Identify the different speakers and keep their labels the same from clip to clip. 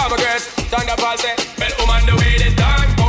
Speaker 1: I'm a girl, thunderbolt, say, well, woman, the way
Speaker 2: this done.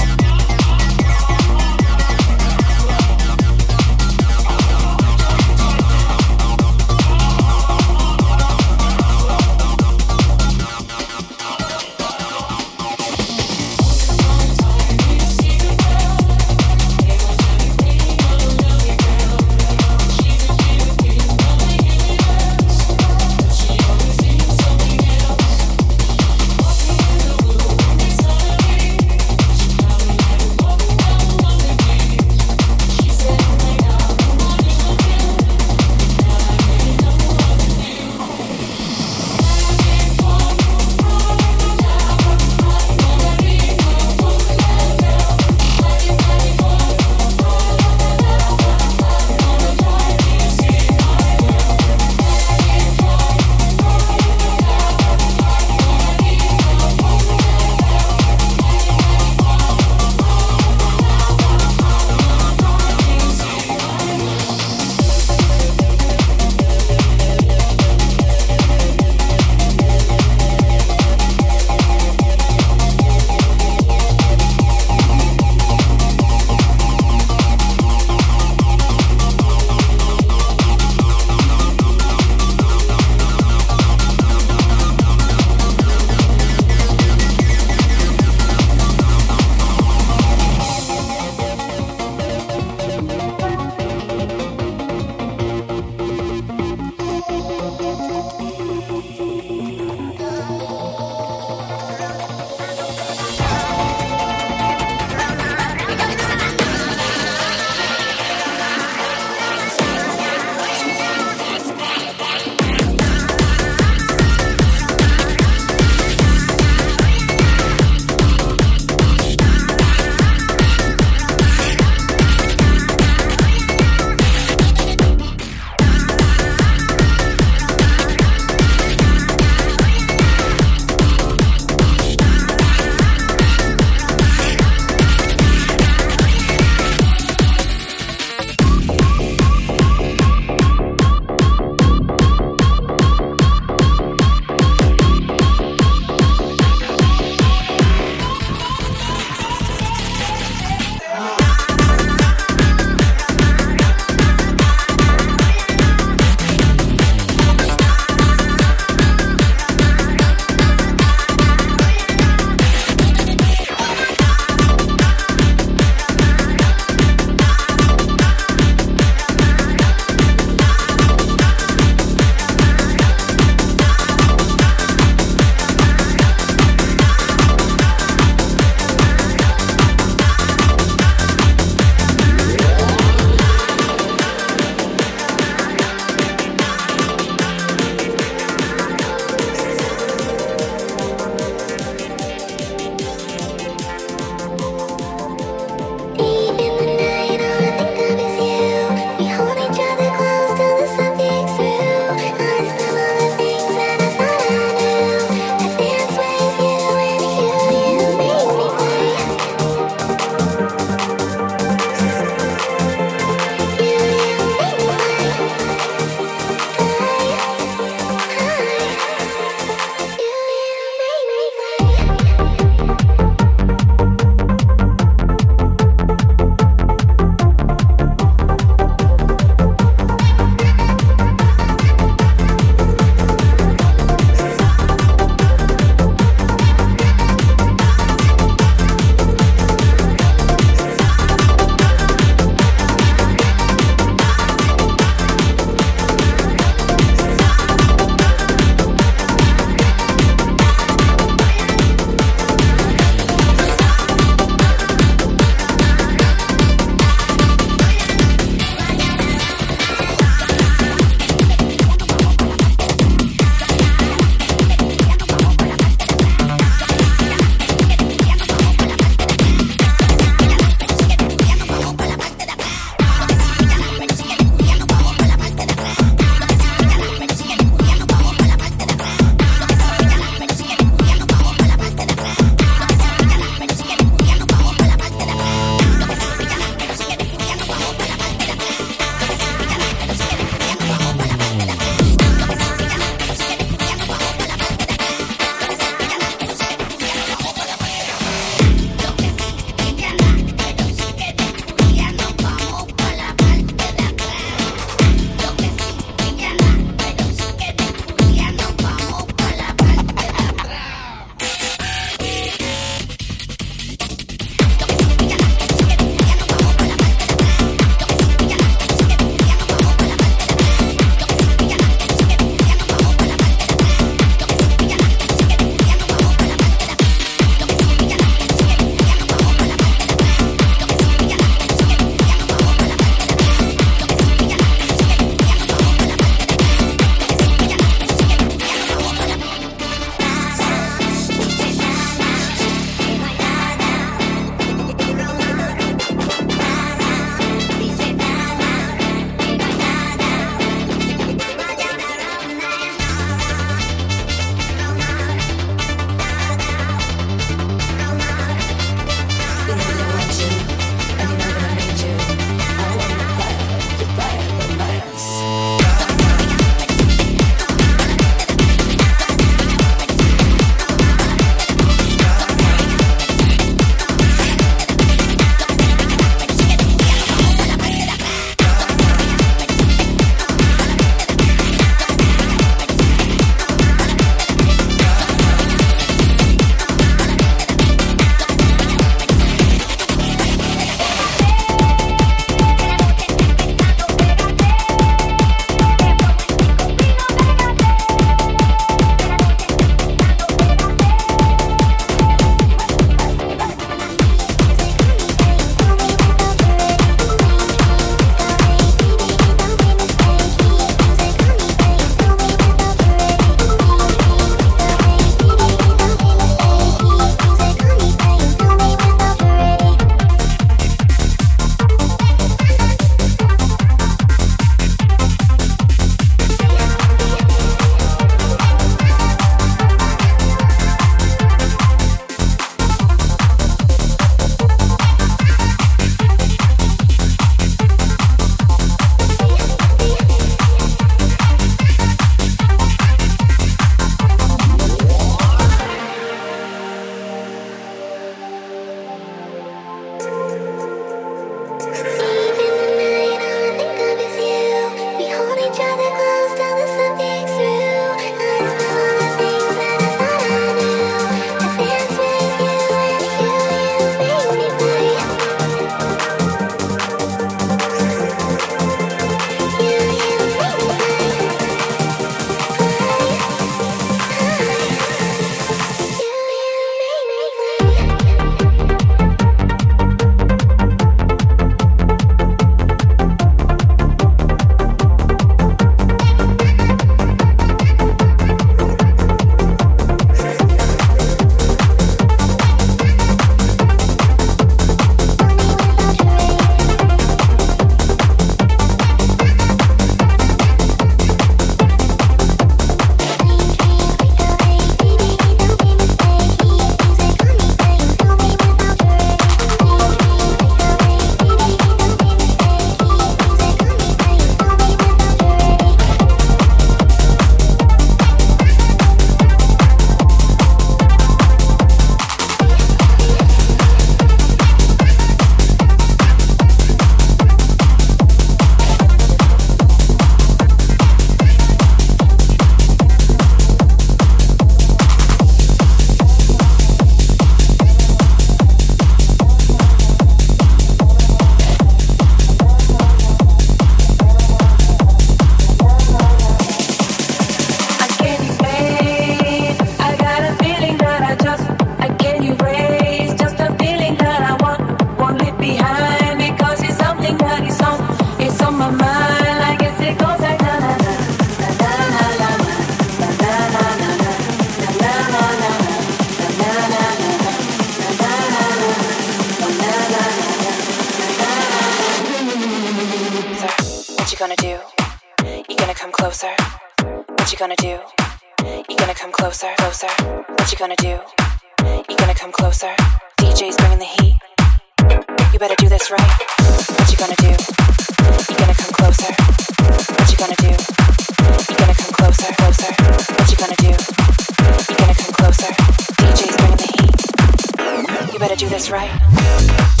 Speaker 2: Do this right.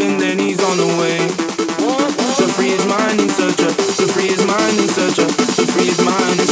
Speaker 3: and then he's on the way. To free his mind in search of, to free his mind in search of, to free his mind